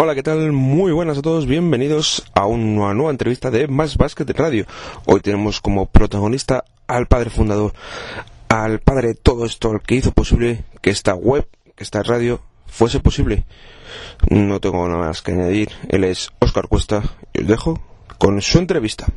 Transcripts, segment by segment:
Hola, ¿qué tal? Muy buenas a todos, bienvenidos a una nueva entrevista de Más Basket Radio. Hoy tenemos como protagonista al padre fundador, al padre de todo esto, al que hizo posible que esta web, que esta radio fuese posible. No tengo nada más que añadir, él es Óscar Cuesta y os dejo con su entrevista.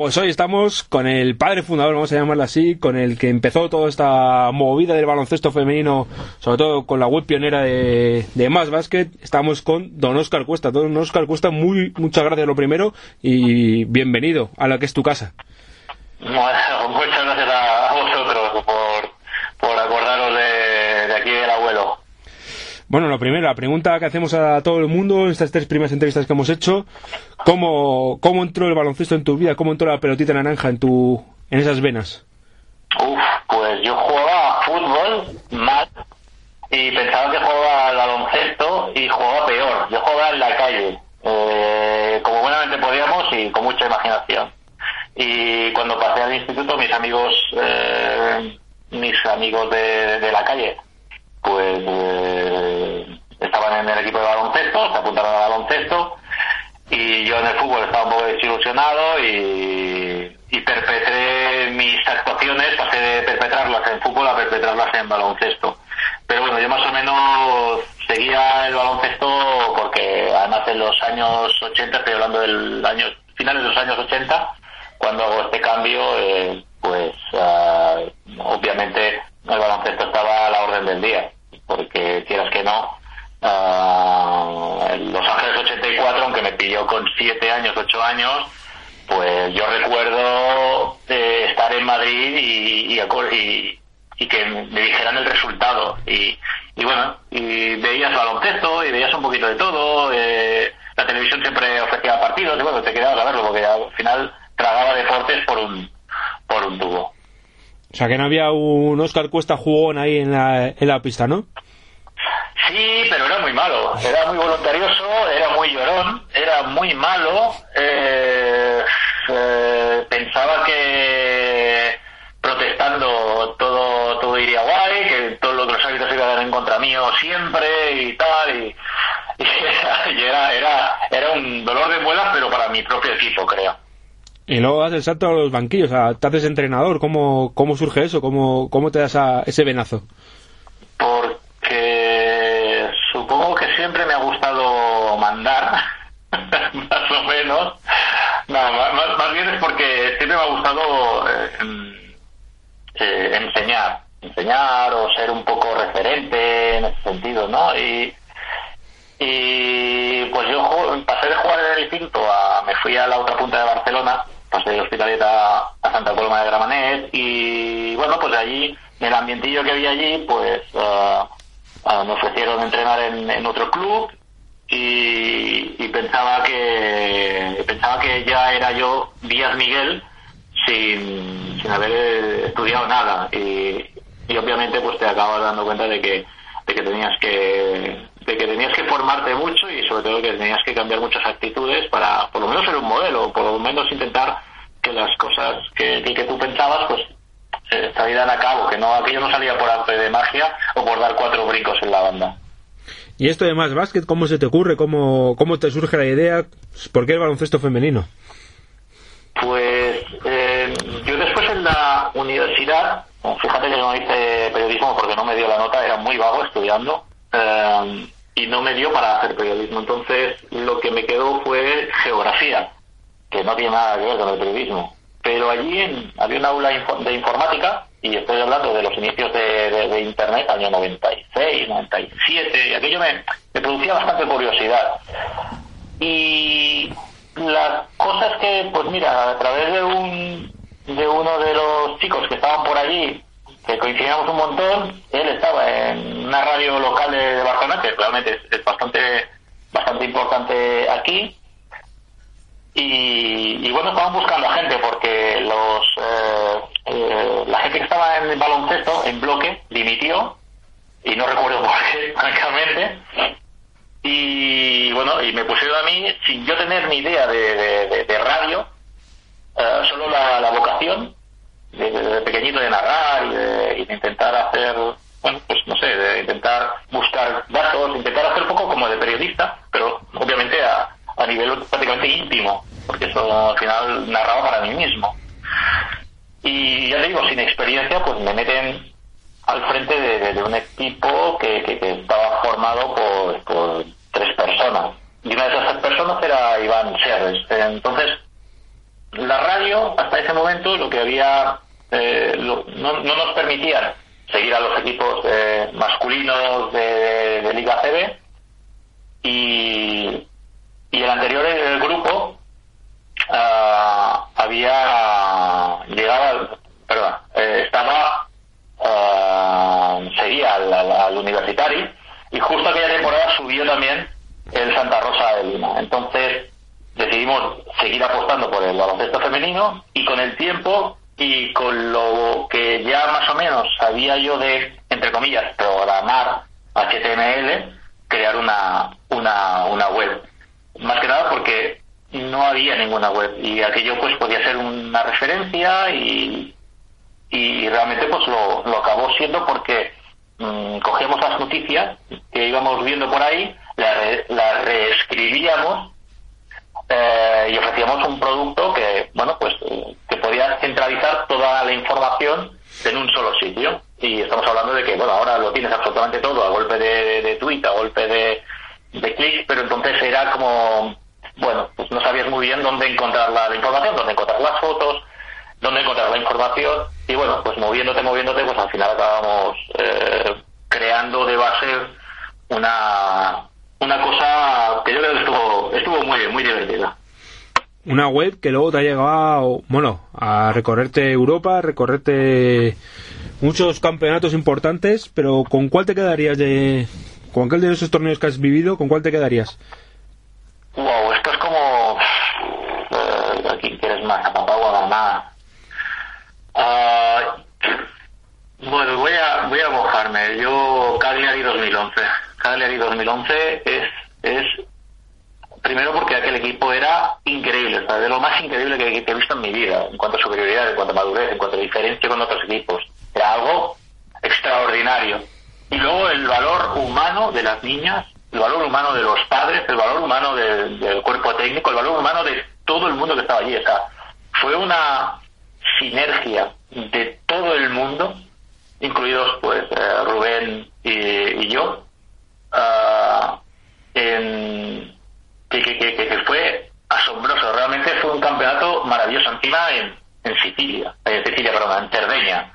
Pues hoy estamos con el padre fundador, vamos a llamarlo así, con el que empezó toda esta movida del baloncesto femenino, sobre todo con la web pionera de, de Más Basket. Estamos con don Oscar Cuesta. Don Oscar Cuesta, muy, muchas gracias lo primero y bienvenido a la que es tu casa. Muchas gracias a vosotros por, por acordaros de, de aquí del abuelo. Bueno, lo primero, la pregunta que hacemos a todo el mundo en estas tres primeras entrevistas que hemos hecho, ¿cómo, cómo entró el baloncesto en tu vida? ¿Cómo entró la pelotita naranja en tu en esas venas? Uf, pues yo jugaba fútbol mal y pensaba que jugaba al baloncesto y jugaba peor. Yo jugaba en la calle, eh, como buenamente podíamos y con mucha imaginación. Y cuando pasé al instituto, mis amigos, eh, mis amigos de, de la calle, pues eh, en el equipo de baloncesto, se apuntaron al baloncesto y yo en el fútbol estaba un poco desilusionado y, y perpetré mis actuaciones, pasé de perpetrarlas en fútbol a perpetrarlas en baloncesto. Pero bueno, yo más o menos seguía el baloncesto porque además en los años 80, estoy hablando del año, finales de los años 80, cuando hago este cambio, eh, pues uh, obviamente el baloncesto estaba a la orden del día, porque quieras que no, uh, Los Ángeles 84, aunque me pilló con 7 años, 8 años, pues yo recuerdo eh, estar en Madrid y, que me dijeran el resultado. Y, y bueno, y veías baloncesto y veías un poquito de todo. Eh, la televisión siempre ofrecía partidos y bueno, te quedabas a verlo porque al final tragaba deportes por un, por un tubo. O sea, que no había un Oscar Cuesta jugón ahí en la, en la pista, ¿no? Sí, pero era muy malo. Era muy voluntarioso, era muy llorón, era muy malo. Eh, eh, pensaba que protestando todo todo iría guay, que todos los árbitros iban en contra mío siempre y tal. Y, y era, era, era un dolor de muelas, pero para mi propio equipo, creo. Y luego das el salto a los banquillos, te haces entrenador, ¿cómo, cómo surge eso? ¿Cómo, cómo te das a ese venazo? Porque supongo que siempre me ha gustado mandar, más o menos. No, más, más, bien es porque siempre me ha gustado eh, eh, enseñar, enseñar o ser un poco referente en ese sentido, ¿no? Y, y pues yo pasé de jugar en el Pinto a, me fui a la otra punta de Barcelona, pasé de Hospitalet a Santa Coloma de Gramenet y bueno, pues allí, en el ambientillo que había allí, pues uh, uh, me ofrecieron entrenar en, en otro club y, y, pensaba que pensaba que ya era yo Díaz Miguel sin, sin haber estudiado nada. Y, y obviamente pues te acabas dando cuenta de que de que tenías que de que tenías que formarte mucho y sobre todo que tenías que cambiar muchas actitudes para por lo menos ser un modelo, por lo menos intentar que las cosas que, que, que tú pensabas pues eh, a cabo, que no aquello no salía por arte de magia o por dar cuatro brincos en la banda. ¿Y esto de más básquet, cómo se te ocurre? ¿Cómo, cómo te surge la idea? ¿Por qué el baloncesto femenino? Pues eh, yo después en la universidad, fíjate que no hice periodismo porque no me dio la nota, era muy vago estudiando. Eh, y no me dio para hacer periodismo. Entonces lo que me quedó fue geografía, que no tiene nada que ver con el periodismo. Pero allí había un aula de informática, y estoy hablando de los inicios de, Internet, año 96, 97, y aquello me, producía bastante curiosidad. Y las cosas que, pues mira, a través de un de uno de los chicos que estaban por allí, que coincidíamos un montón, él estaba en una radio local de, Barcelona, que realmente es, bastante bastante importante aquí, y, bueno, estaban buscando a gente porque los eh, eh, la gente que estaba en el baloncesto, en bloque, dimitió, y no recuerdo por qué, francamente, y bueno, y me pusieron a mí, sin yo tener ni idea de, radio, eh, solo la, vocación de, pequeñito de narrar y de, intentar hacer, bueno, pues no sé, de intentar buscar datos, intentar hacer un poco como de periodista, pero nivel prácticamente íntimo, porque eso al final narraba para mí mismo. Y ya digo, sin experiencia, pues me meten al frente de, un equipo que, estaba formado por, por, tres personas. Y una de esas personas era Iván Serres. Entonces, la radio, hasta ese momento, lo que había, eh, no, no, nos permitía seguir a los equipos eh, masculinos de, Liga CB y, y el anterior el grupo ah, había llegado, eh, estaba Ah, seguía al, universitario y justo aquella temporada subió también el Santa Rosa de Lima. Entonces decidimos seguir apostando por el baloncesto femenino y con el tiempo y con lo que ya más o menos sabía yo de, entre comillas, programar HTML, crear una, una web. Más que nada porque no había ninguna web y aquello pues podía ser una referencia y, y realmente pues lo, lo acabó siendo porque mmm, cogíamos las noticias que íbamos viendo por ahí, las, reescribíamos eh, y ofrecíamos un producto que, bueno, pues que podía centralizar toda la información en un solo sitio. Y estamos hablando de que, bueno, ahora lo tienes absolutamente todo a golpe de, de, tweet, a golpe de, de clic, pero entonces era como, bueno, pues no sabías muy bien dónde encontrar la información, dónde encontrar las fotos, dónde encontrar la información y bueno, pues moviéndote, moviéndote, pues al final acabamos eh, creando de base una, una cosa que yo creo que estuvo, estuvo muy, muy divertida. Una web que luego te ha llegado, bueno, a recorrerte Europa, a recorrerte muchos campeonatos importantes, pero ¿con cuál te quedarías de, con cuál de esos torneos que has vivido, con cuál te quedarías? Wow, aquí quieres más, a papá o a mamá, Uh, bueno, voy a, voy a mojarme. Yo, Cagliari 2011. Cagliari 2011 es, es primero porque aquel equipo era increíble, de lo más increíble que, he visto en mi vida, en cuanto a superioridad, en cuanto a madurez, en cuanto a diferencia con otros equipos. Era algo extraordinario. Y luego el valor humano de las niñas, el valor humano de los padres, el valor humano del cuerpo técnico, el valor humano de todo el mundo que estaba allí. O sea, fue una, sinergia de todo el mundo, incluidos pues eh, Rubén y, yo, ah, en, que, que, que, fue asombroso. Realmente fue un campeonato maravilloso. Encima en, en Sicilia, en Sicilia, perdón, en Cerdeña,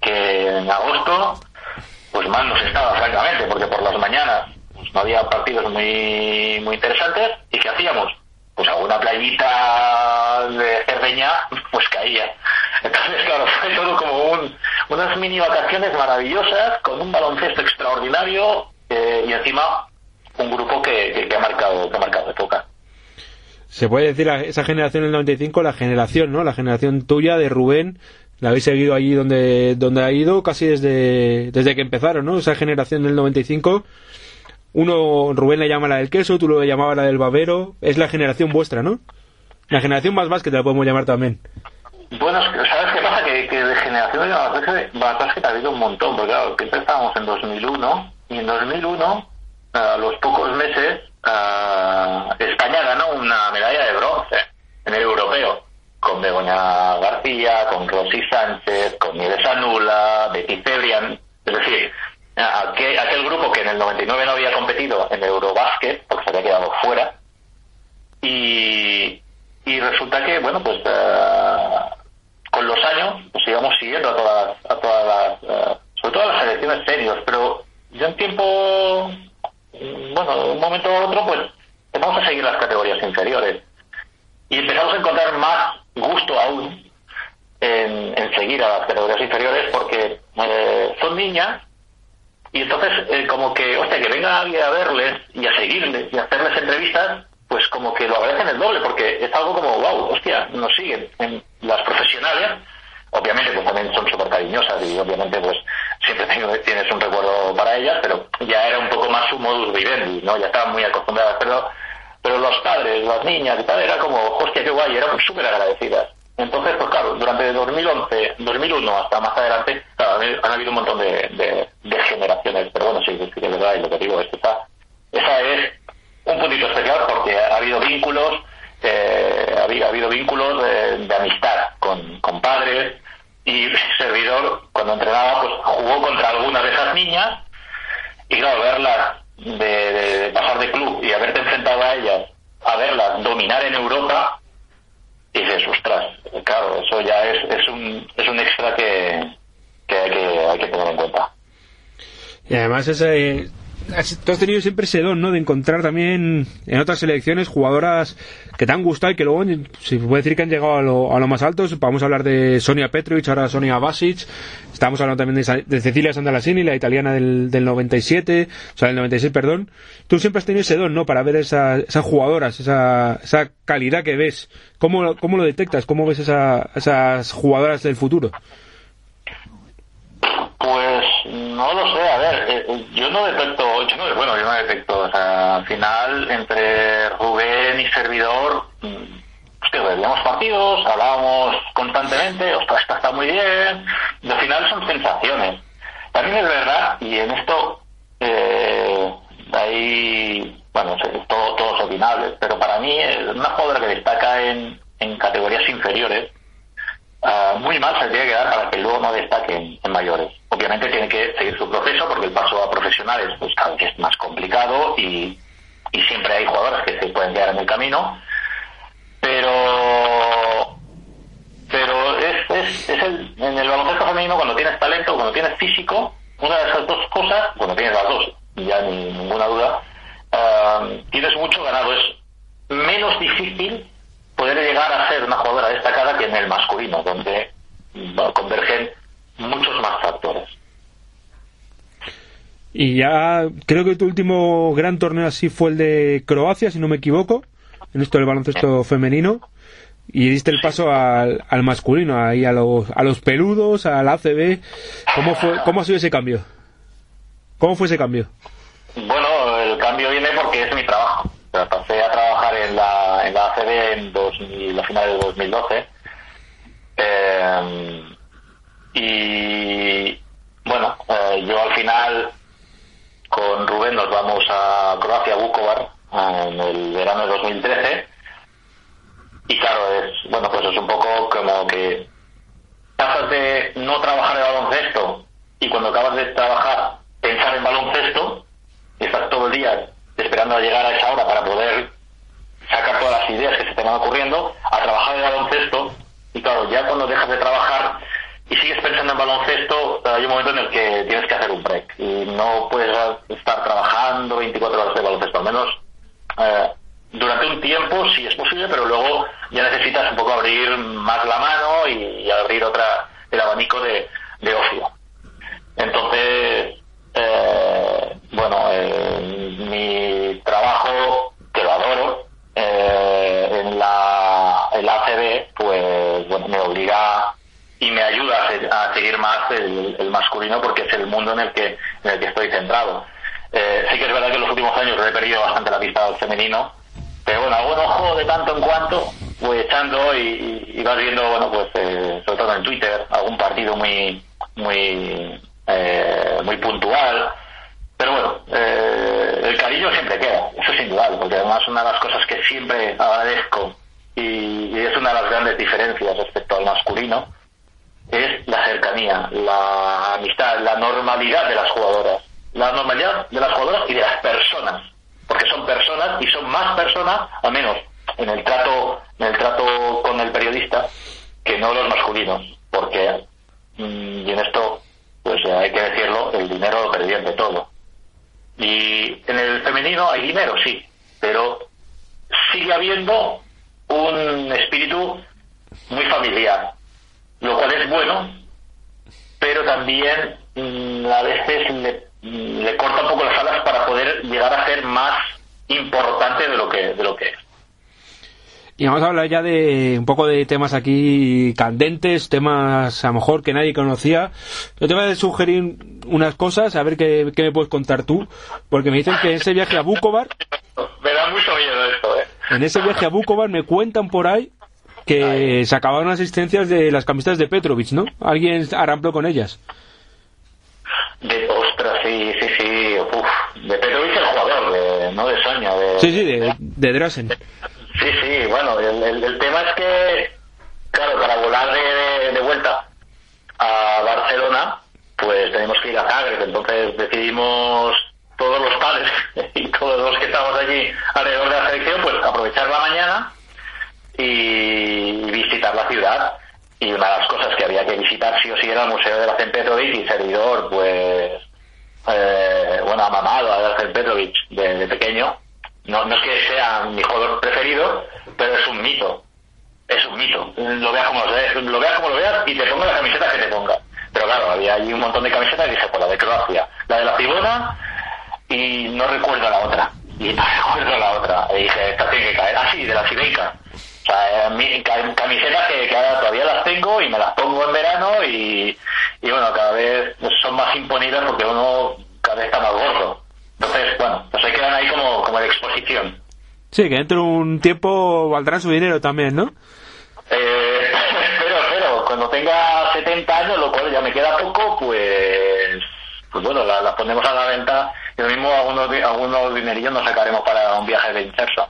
que en agosto pues más nos estaba francamente, porque por las mañanas pues, no había partidos muy, muy interesantes. ¿Y qué hacíamos? Pues alguna playita de Cerdeña, pues caía. Entonces, claro, fue todo como un, unas mini vacaciones maravillosas, con un baloncesto extraordinario eh, y encima un grupo que, que, ha marcado que ha marcado época. Se puede decir esa generación del 95, la generación, ¿no? La generación tuya de Rubén, la habéis seguido allí donde, donde ha ido casi desde, desde que empezaron, ¿no? Esa generación del 95 uno, Rubén le llama la del queso, tú lo llamabas la del babero. Es la generación vuestra, ¿no? La generación más básquet la podemos llamar también. Bueno, ¿sabes qué pasa? Que, de generación de básquet ha habido un montón, porque claro, que estábamos en 2001, y en 2001, a los pocos meses, España ganó una medalla de bronce en el europeo, con Begoña García, con Rosy Sánchez, con Nieves Anula, Betty Febrian, es decir, aquel, aquel grupo que en el 99 no había competido en Eurobasket porque se había quedado fuera y, y resulta que, bueno, pues eh, con los años pues íbamos siguiendo a todas, a todas las, eh, sobre todo a las selecciones serios, pero ya en tiempo, bueno, de un momento a otro, pues empezamos a seguir las categorías inferiores y empezamos a encontrar más gusto aún en, en seguir a las categorías inferiores porque eh, son niñas y entonces eh, como que, hostia, que venga alguien a verles y a seguirles y a hacerles entrevistas, pues como que lo agradecen el doble porque es algo como, wow, hostia, nos siguen en las profesionales. Obviamente pues también son súper cariñosas y obviamente pues siempre tienes un recuerdo para ellas, pero ya era un poco más su modus vivendi, ¿no? Ya estaban muy acostumbradas, pero pero los padres, las niñas y tal, era como, hostia, qué guay, eran súper agradecidas. Entonces, pues claro, durante 2011, 2001 hasta más adelante, claro, han habido un montón de, de, generaciones, pero bueno, sí, de verdad, y lo que digo es que esa, esa es un puntito especial porque ha habido vínculos, eh, ha, habido, ha, habido, vínculos de, de amistad con, con, padres y servidor, cuando entrenaba, pues jugó contra alguna de esas niñas y claro, verlas de, de, pasar de club y haberte enfrentado a ellas, a verlas dominar en Europa, y dices, ostras, claro, eso ya es, es, un, es un extra que, que, hay que hay que tener en cuenta. Y además ese, tú has tenido siempre ese don, ¿no? De encontrar también en otras selecciones jugadoras que te han gustado y que luego se puede decir que han llegado a lo, a lo más alto. Vamos a hablar de Sonia Petrovic, ahora Sonia Basic. Estamos hablando también de, Cecilia Sandalasini, la italiana del, del 97, o sea, del 96, perdón. Tú siempre has tenido ese don, ¿no? Para ver esa, esas jugadoras, esa, esa calidad que ves. ¿Cómo, cómo lo detectas? ¿Cómo ves esa, esas jugadoras del futuro? Pues no lo sé, a ver, eh, yo no detecto, yo no, bueno, yo no detecto, o sea, al final entre Rubén y servidor, hostia, veíamos partidos, hablábamos constantemente, ostras, esto está muy bien, y al final son sensaciones. También es verdad, y en esto, eh, bueno, todo, todo es opinable, pero para mí una jugadora que destaca en, en categorías inferiores, Uh, muy mal se tiene que dar para que luego no destaque en, mayores. Obviamente tiene que seguir su proceso porque el paso a profesionales pues cada vez es más complicado y, y siempre hay jugadores que se pueden quedar en el camino, pero pero es, es, es el, en el baloncesto femenino cuando tienes talento, cuando tienes físico, una de esas dos cosas, cuando tienes las dos, ya ni ninguna duda, uh, tienes mucho ganado. Es menos difícil poder llegar a ser una jugadora destacada que en el masculino, donde convergen muchos más factores. Y ya creo que tu último gran torneo así fue el de Croacia, si no me equivoco, en esto del baloncesto femenino, y diste el paso al, al masculino, ahí a los, a los peludos, al ACB. ¿Cómo, fue, ¿Cómo ha sido ese cambio? ¿Cómo fue ese cambio? Bueno, el cambio viene porque es mi trabajo. Pasé a trabajar ACB en 2000, la final de 2012. Eh, y bueno, eh, yo al final con Rubén nos vamos a Croacia, Vukovar, en el verano de 2013. Y claro, es, bueno, pues es un poco como que pasas de no trabajar en baloncesto y cuando acabas de trabajar pensar en baloncesto y estás todo el día esperando a llegar a esa hora para poder sacar todas las ideas que se te van ocurriendo, a trabajar en baloncesto, y claro, ya cuando dejas de trabajar y sigues pensando en baloncesto, hay un momento en el que tienes que hacer un break, y no puedes estar trabajando 24 horas de baloncesto, al menos eh, durante un tiempo, si es posible, pero luego ya necesitas un poco abrir más la mano y, y abrir otra, el abanico de, de ocio. Entonces, eh, bueno, eh, mi trabajo, que lo adoro, eh, en la el ACB, pues bueno, me obliga y me ayuda a, a seguir más el, masculino porque es el mundo en el que, en el que estoy centrado. Eh, sí que es verdad que en los últimos años he perdido bastante la pista al femenino, pero bueno, un ojo de tanto en cuanto, voy echando y, vas viendo, bueno, pues eh, sobre todo en Twitter, algún partido muy, muy eh, muy puntual. Pero bueno, eh, el cariño siempre queda, eso es indudable, porque además una de las cosas que siempre agradezco y, es una de las grandes diferencias respecto al masculino es la cercanía, la amistad, la normalidad de las jugadoras. la normalidad de las jugadoras y de las personas, porque son personas y son más personas, al menos en el trato, en el trato con el periodista, que no los masculinos, porque mm, y en esto, pues hay que decirlo, el dinero lo perdiente todo. Y en el femenino hay dinero, sí, pero sigue habiendo un espíritu muy familiar, lo cual es bueno, pero también mm, a veces le, mm, le, corta un poco las alas para poder llegar a ser más importante de lo que de lo que es. Y vamos a hablar ya de un poco de temas aquí candentes, temas a lo mejor que nadie conocía. Yo te voy a sugerir unas cosas, a ver qué, qué me puedes contar tú, porque me dicen que ese viaje a Bukovar... Me da mucho miedo esto, ¿eh? En ese viaje a Bukovar me cuentan por ahí que se acabaron las asistencias de las camisetas de Petrovic, ¿no? ¿Alguien arrampló con ellas? De, ostras, sí, sí, sí. Uf, de Petrovic el jugador, de, no de Soña. De, sí, sí, de, de Drasen. Sí, sí, bueno, el, el, el, tema es que, claro, para volar de, de, vuelta a Barcelona, pues tenemos que ir a Zagreb, entonces decidimos todos los padres y todos los que estamos allí alrededor de la selección, pues aprovechar la mañana y visitar la ciudad. Y una de las cosas que había que visitar sí o sí era el Museo de la Petrovic y servidor, pues, eh, bueno, amamado a Arsen Petrovic de, pequeño. No, no es que sea mi jugador preferido, pero es un mito. Es un mito. Lo veas como lo veas, lo veas, como lo veas y te ponga la camiseta que te ponga. Pero claro, había allí un montón de camisetas y dije, pues la de Croacia, la de la Cibona y no recuerdo la otra. Y no recuerdo la otra. Y dije, esta tiene que caer. Ah, de la Cibenca. O sea, mi, camisetas que, que, ahora todavía las tengo y me las pongo en verano y, y bueno, cada vez son más imponibles porque uno cada vez está más gordo. Entonces, bueno, pues se quedan ahí como, como de exposición. Sí, que dentro de un tiempo valdrán su dinero también, ¿no? Eh, pero, pero, cuando tenga 70 años, lo cual ya me queda poco, pues, pues bueno, las la ponemos a la venta y lo mismo algunos, algunos dinerillos nos sacaremos para un viaje de inserso.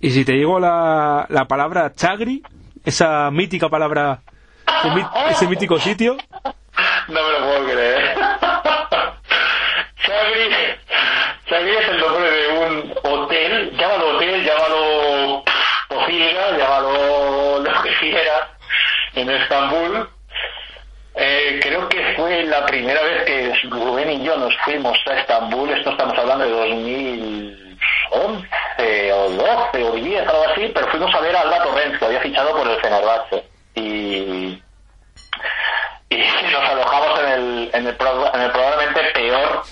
Y si te digo la, la palabra chagri, esa mítica palabra, ese, mítico sitio. No me lo puedo creer. chagri, chagri es el nombre de un hotel, llámalo hotel, llámalo pocilga, llámalo lo que quieras, en Estambul. Eh, creo que fue la primera vez que Rubén y yo nos fuimos a Estambul, esto estamos hablando de 2011 o 12 o 10, algo así, pero fuimos a ver a Alba Torrens, que había fichado por el Fenerbahce. Y, y nos alojamos en el, en el, en el probablemente peor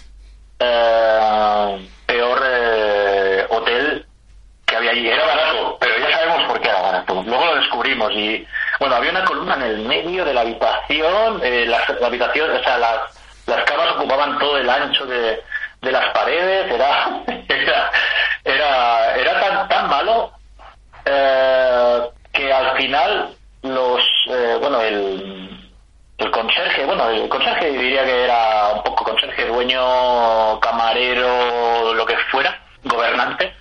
eh, peor eh, hotel que había allí. Era barato, pero ya sabemos por qué era barato. Luego lo descubrimos y, bueno, había una columna en el medio de la habitación, eh, la, la, habitación, o sea, las, las camas ocupaban todo el ancho de, de las paredes, era, era, era, era tan, tan malo eh, que al final los, eh, bueno, el, el conserje, bueno, el conserje diría que era un poco conserje, dueño, camarero, lo que fuera, gobernante,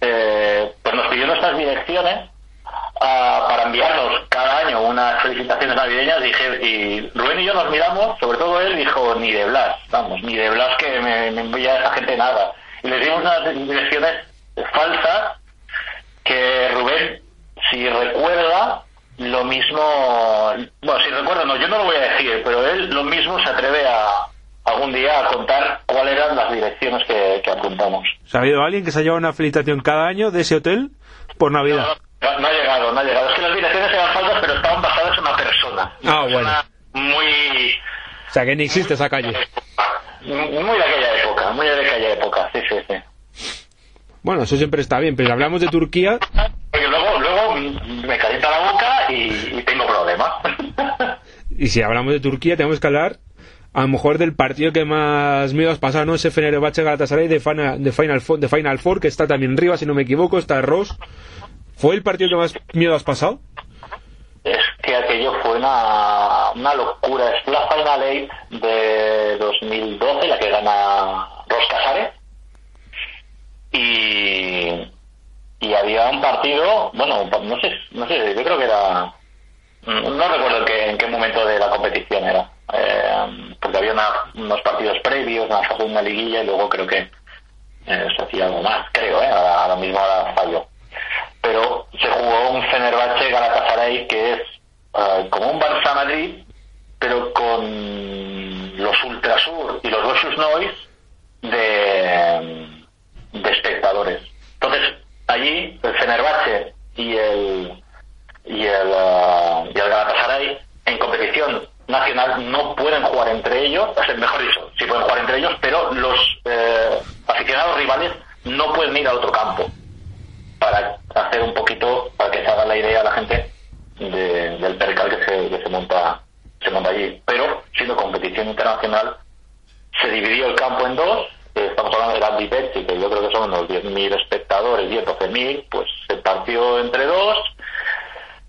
eh, pues nos pidió nuestras direcciones uh, para enviarnos cada año unas felicitaciones navideñas dije, y Rubén y yo nos miramos, sobre todo él dijo, ni de Blas, vamos, ni de Blas que me, me envía a esa gente nada. Y les dimos unas direcciones falsas que Rubén, si recuerda, lo mismo, bueno, si recuerdo, no, yo no lo voy a decir, pero él lo mismo se atreve a algún día a contar cuáles eran las direcciones que, que apuntamos. ¿Ha habido alguien que se ha llevado una felicitación cada año de ese hotel por Navidad? No, no, no, ha llegado, no ha llegado. Es que las direcciones eran falsas, pero estaban basadas en una persona. Una ah, persona bueno. Muy... O sea, que ni existe esa calle. Muy de aquella época, muy de aquella época, sí, sí, sí. Bueno, eso siempre está bien, pero hablamos de Turquía... Porque luego, luego me calienta la boca y, y tengo problemas. y si hablamos de Turquía, tenemos que hablar a lo mejor del partido que más miedo has pasado, ¿no? Ese Fenerbahce Galatasaray de Final, de Final, Four, de Final Four, que está también arriba, si no me equivoco, está Ross. ¿Fue el partido que más miedo has pasado? Es que aquello fue una, una locura. Es la Final Eight de 2012, la que gana Ross Casares. Y, y había un partido, bueno, no sé, no sé, yo creo que era, no recuerdo qué, en qué momento de la competición era. Eh, porque había unos partidos previos, una segunda liguilla y luego creo que eh, se hacía algo más, creo, ¿eh? ahora, mismo ahora fallo. Pero se jugó un Fenerbahce Galatasaray que es eh, como un Barça Madrid, pero con los Ultrasur y los Boschus Noise de, de espectadores. Entonces, allí el Fenerbahce y el y el, uh, y el Galatasaray en competición nacional no pueden jugar entre ellos, mejor dicho, sí pueden jugar entre ellos, pero los eh, aficionados rivales no pueden ir a otro campo para hacer un poquito, para que se haga la idea a la gente del percal que se, que se monta se monta allí. Pero siendo competición internacional, se dividió el campo en dos. Estamos hablando de Andy Pepsi, que yo creo que son unos 10.000 espectadores, 10, 12.000, pues se partió entre dos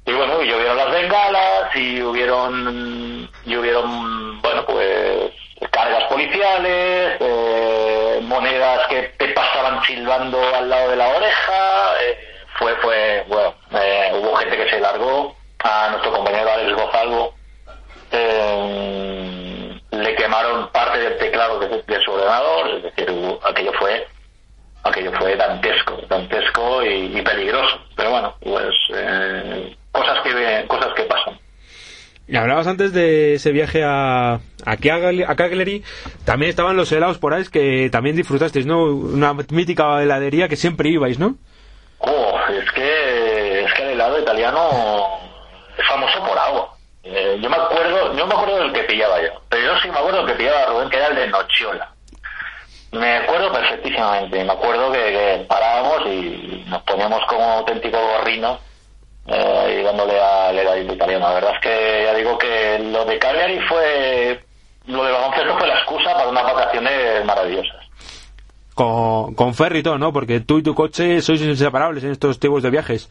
y bueno, y hubieron las bengalas y hubieron, y hubieron bueno, pues cargas policiales, eh, monedas que te pasaban silbando al lado de la oreja. Eh, fue, fue, bueno, eh, hubo gente que se largó a nuestro compañero Alex Gozalvo. le quemaron parte del teclado de, su ordenador, es decir, aquello fue aquello fue dantesco, dantesco y, peligroso. Pero bueno, pues cosas que cosas que pasan. Y hablabas antes de ese viaje a, a Cagliari, también estaban los helados por ahí que también disfrutasteis, ¿no? Una mítica heladería que siempre ibais, ¿no? Oh, es que, es que el helado italiano es famoso por agua. Eh, yo me acuerdo, yo me acuerdo del que pillaba yo, pero yo sí me acuerdo del que pillaba Rubén, que era el de Nochiola. Me acuerdo perfectísimamente, me acuerdo que, que parábamos y nos poníamos como auténticos gorrinos eh, y dándole al heladito italiano. La verdad es que ya digo que lo de Cagliari fue, lo de baloncesto fue la excusa para unas vacaciones maravillosas. Con, con ferry y todo, ¿no? Porque tú y tu coche sois inseparables en estos tipos de viajes.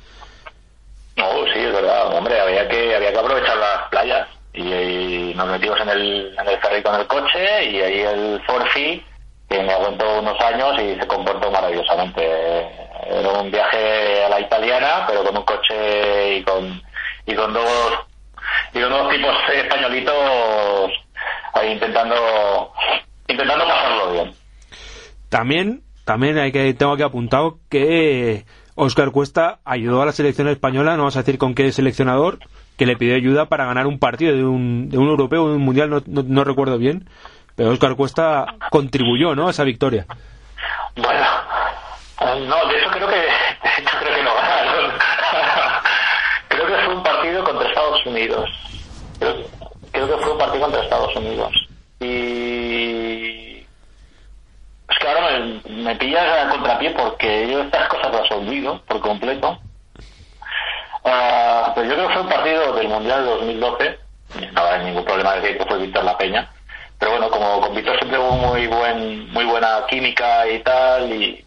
No, sí, es verdad. Hombre, había que, había que aprovechar las playas. Y, nos metimos en el, en el ferry con el coche y ahí el Forfi, que me aguantó unos años y se comportó maravillosamente era un viaje a la italiana, pero con un coche y con, y con dos y con dos tipos españolitos ahí intentando intentando pasarlo bien. También, también hay que tengo que apuntado que Oscar Cuesta ayudó a la selección española, no vamos a decir con qué seleccionador, que le pidió ayuda para ganar un partido de un, de un europeo de un mundial, no, no, recuerdo bien, pero Oscar Cuesta contribuyó, ¿no? A esa victoria. Bueno, no, de eso creo que, hecho creo que no creo que fue un partido contra Estados Unidos. Creo, creo, que fue un partido contra Estados Unidos. Y es que ahora me, me pillas a contrapié porque yo estas cosas las olvido por completo. Uh, pero yo creo que fue un partido del Mundial de 2012. No hay ningún problema de decir que fue Víctor La Peña. Pero bueno, como con Víctor siempre hubo muy buen, muy buena química y tal, y,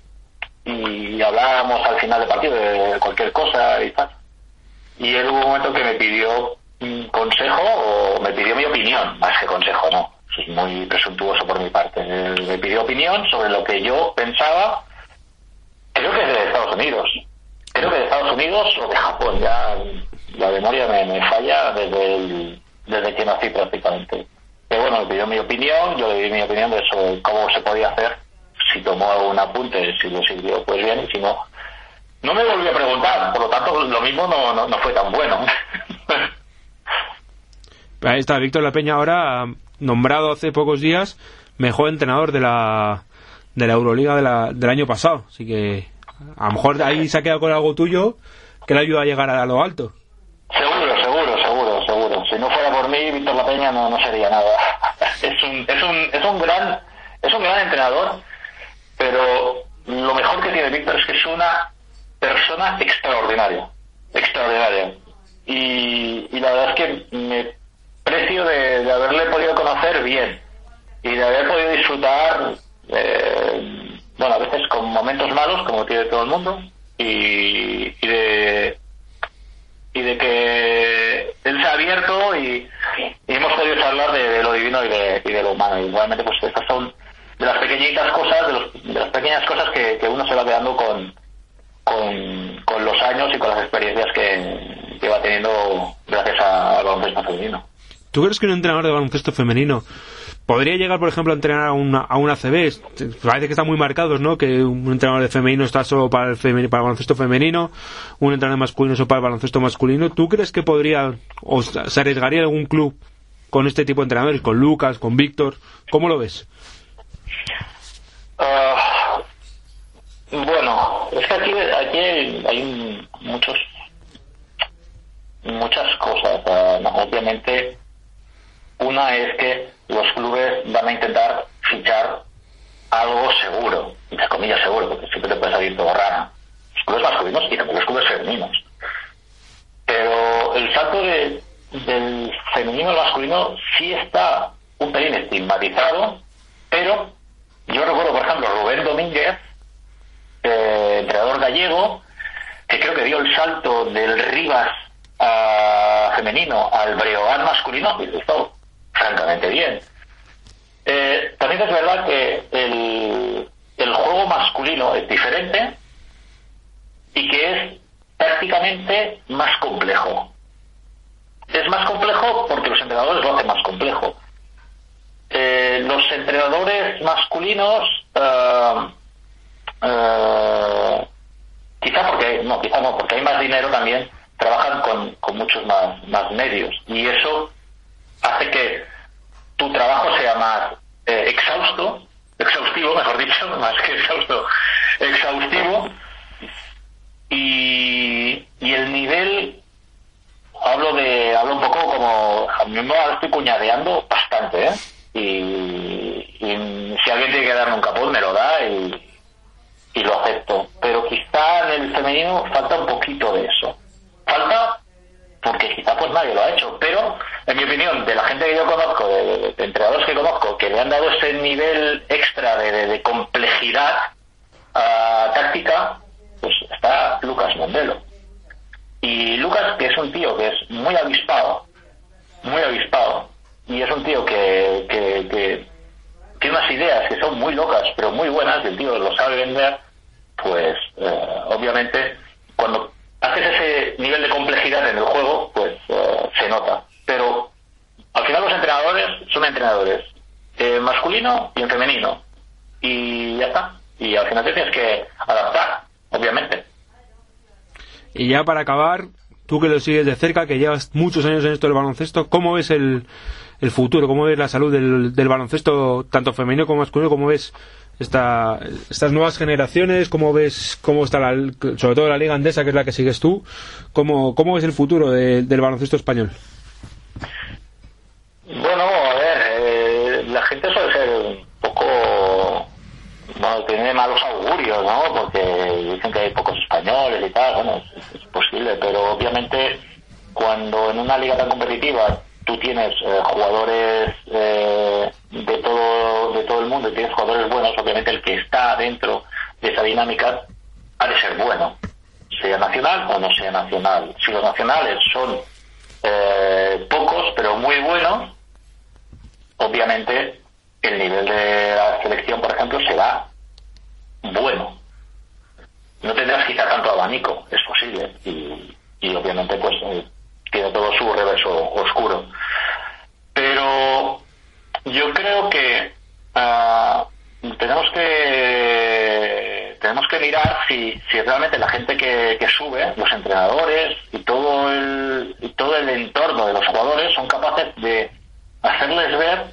y hablábamos al final del partido de cualquier cosa y tal. Y él hubo un momento que me pidió consejo o me pidió mi opinión, más que consejo, no. Es muy presuntuoso por mi parte. me pidió opinión sobre lo que yo pensaba, creo que es de Estados Unidos. Creo que de Estados Unidos o de Japón, ya la memoria me, falla desde, desde que nací prácticamente. Pero bueno, me pidió mi opinión, yo le di mi opinión de eso, cómo se podía hacer si tomó algún apunte, si lo sirvió, pues bien, y si no, no me volvió a preguntar, por lo tanto lo mismo no, no, fue tan bueno. Ahí está, Víctor La Peña ahora, nombrado hace pocos días, mejor entrenador de la, de la Euroliga de la, del año pasado. Así que a lo mejor ahí se ha quedado con algo tuyo que le ayuda a llegar a lo alto. Seguro, seguro, seguro, seguro. Si no fuera por mí, Víctor La Peña no, no sería nada. Es un, es un, es un gran, es un gran entrenador pero lo mejor que tiene Víctor es que es una persona extraordinaria, extraordinaria. Y, la verdad es que me precio de, haberle podido conocer bien y de haber podido disfrutar, eh, bueno, a veces con momentos malos, como tiene todo el mundo, y, de y de que él se ha abierto y, hemos podido charlar de, lo divino y de, y de lo humano. Igualmente, pues estas son de las pequeñitas cosas, de, los, de las pequeñas cosas que, que, uno se va quedando con, con, los años y con las experiencias que, que va teniendo gracias al baloncesto femenino. ¿Tú crees que un entrenador de baloncesto femenino podría llegar, por ejemplo, a entrenar a una, a una ACB? Parece que están muy marcados, ¿no? Que un entrenador de femenino está solo para el, para el baloncesto femenino, un entrenador masculino solo para el baloncesto masculino. ¿Tú crees que podría, o se arriesgaría algún club con este tipo de entrenadores, con Lucas, con Víctor? ¿Cómo lo ves? Ah, bueno, es que aquí, aquí hay muchos muchas cosas. obviamente, una es que los clubes van a intentar fichar algo seguro, entre comillas seguro, porque siempre te puede salir todo rara. Los clubes masculinos y también los clubes femeninos. Pero el salto de, del femenino al masculino sí está un pelín estigmatizado, pero yo recuerdo, por ejemplo, Rubén Domínguez, eh, entrenador gallego, que creo que dio el salto del Rivas femenino al Breogán masculino, y esto francamente bien. Eh, también es verdad que el, el juego masculino es diferente y que es prácticamente más complejo. Es más complejo porque los entrenadores lo hacen más complejo. Eh, los entrenadores masculinos, uh, quizá porque, no, quizá no, porque hay más dinero también, trabajan con, con muchos más, más medios y eso hace que tu trabajo sea más eh, exhausto, exhaustivo, mejor dicho, más que exhausto, exhaustivo y, y el nivel hablo de hablo un poco como a mí me estoy cuñadeando bastante ¿eh? Y, si alguien tiene que darme un capón me lo da y, y lo acepto. Pero quizá en el femenino falta un poquito de eso. Falta porque quizá pues nadie lo ha hecho, pero en mi opinión, de la gente que yo conozco, de, entrenadores que conozco, que le han dado ese nivel extra de, complejidad uh, táctica, pues está Lucas Mondelo. Y Lucas, que es un tío que es muy avispado, muy avispado, y es un tío que, que, tiene unas ideas que son muy locas, pero muy buenas, y el tío lo sabe vender, pues eh, obviamente cuando haces ese nivel de complejidad en el juego, pues eh, se nota. Pero al final los entrenadores son entrenadores, eh, masculino y en femenino. Y ya está. Y al final tienes que adaptar, obviamente. Y ya para acabar, tú que lo sigues de cerca, que llevas muchos años en esto del baloncesto, ¿cómo ves el, el futuro? ¿Cómo ves la salud del, del baloncesto, tanto femenino como masculino? ¿Cómo ves esta, estas nuevas generaciones? ¿Cómo ves cómo está, la, sobre todo la Liga Andesa, que es la que sigues tú? ¿Cómo, cómo ves el futuro del baloncesto español? Bueno, a ver, eh, la gente suele ser un poco. Bueno, tiene malos augurios, ¿no? Porque dicen que hay pocos españoles y tal, bueno, es posible, pero obviamente cuando en una liga tan competitiva tú tienes eh, jugadores eh, de todo de todo el mundo y tienes jugadores buenos, obviamente el que está dentro de esa dinámica ha de ser bueno, sea nacional o no sea nacional. Si los nacionales son eh, pocos pero muy buenos, obviamente el nivel de la selección, por ejemplo, será bueno. No tendrás quizá tanto abanico, es posible, y, y obviamente pues tiene todo su reverso oscuro. Pero yo creo que uh, tenemos que tenemos que mirar si, si realmente la gente que, que sube, los entrenadores y todo el y todo el entorno de los jugadores son capaces de hacerles ver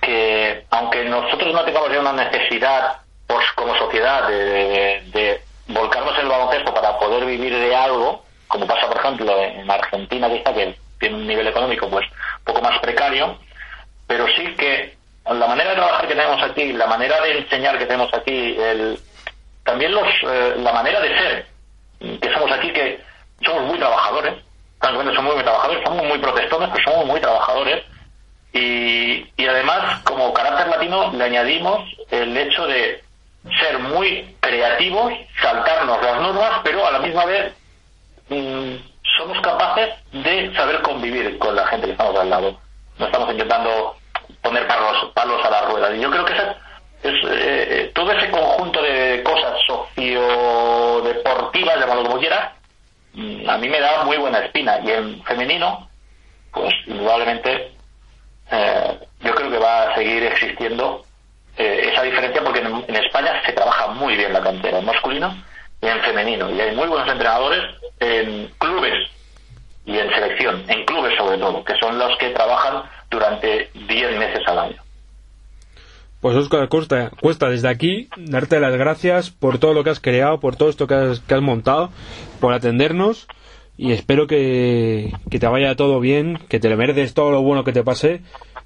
que aunque nosotros no tengamos ya una necesidad pues, como sociedad de, de volcarnos en el baloncesto para poder vivir de algo, como pasa por ejemplo en Argentina quizá que tiene un nivel económico pues poco más precario, pero sí que la manera de trabajar que tenemos aquí, la manera de enseñar que tenemos aquí, el, también los, eh, la manera de ser que somos aquí, que somos muy trabajadores, somos muy, muy trabajadores, somos muy protestones, pero somos muy trabajadores, y, y además como carácter latino le añadimos el hecho de ser muy creativos, saltarnos las normas, pero a la misma vez Mm, somos capaces de saber convivir con la gente que estamos al lado. No estamos intentando poner palos, a la rueda. Y yo creo que es, eh, todo ese conjunto de cosas sociodeportivas, llamarlo como quiera, mm, a mí me da muy buena espina. Y en femenino, pues indudablemente eh, yo creo que va a seguir existiendo eh, esa diferencia porque en, España se trabaja muy bien la cantera, en masculino y en femenino. Y hay muy buenos entrenadores en clubes y en selección, en clubes sobre todo, que son los que trabajan durante 10 meses al año. Pues Oscar Costa, Cuesta, desde aquí, darte las gracias por todo lo que has creado, por todo esto que has, que has montado, por atendernos y espero que, que, te vaya todo bien, que te mereces todo lo bueno que te pase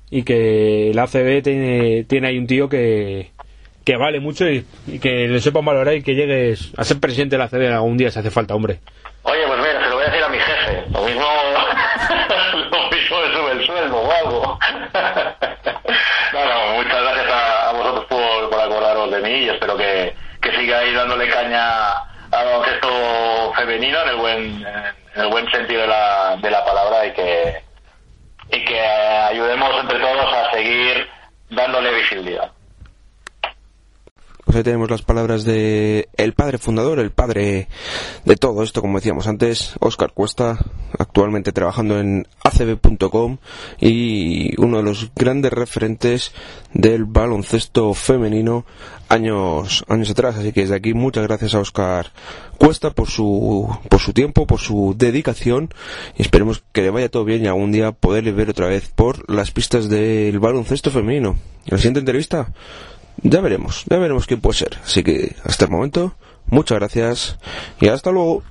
y que el ACB tiene, tiene ahí un tío que, que vale mucho y, que le sepan valorar y que llegues a ser presidente de la ACB algún día si hace falta, hombre. Oye, pues mira, se lo voy a decir a mi jefe. Lo mismo, lo mismo me sube el sueldo o algo. no, no, muchas gracias a, vosotros por, por acordaros de mí y espero que, que sigáis dándole caña al baloncesto femenino en el buen en el buen sentido de la, de la palabra y que y que ayudemos entre todos a seguir dándole visibilidad. Pues ahí tenemos las palabras de el padre fundador, el padre de todo esto, como decíamos antes, Oscar Cuesta, actualmente trabajando en acb.com y uno de los grandes referentes del baloncesto femenino años años atrás. Así que desde aquí muchas gracias a Oscar Cuesta por su por su tiempo, por su dedicación y esperemos que le vaya todo bien y algún día poderle ver otra vez por las pistas del baloncesto femenino. En la siguiente entrevista ya veremos, ya veremos quién puede ser. Así que hasta el momento, muchas gracias y hasta luego.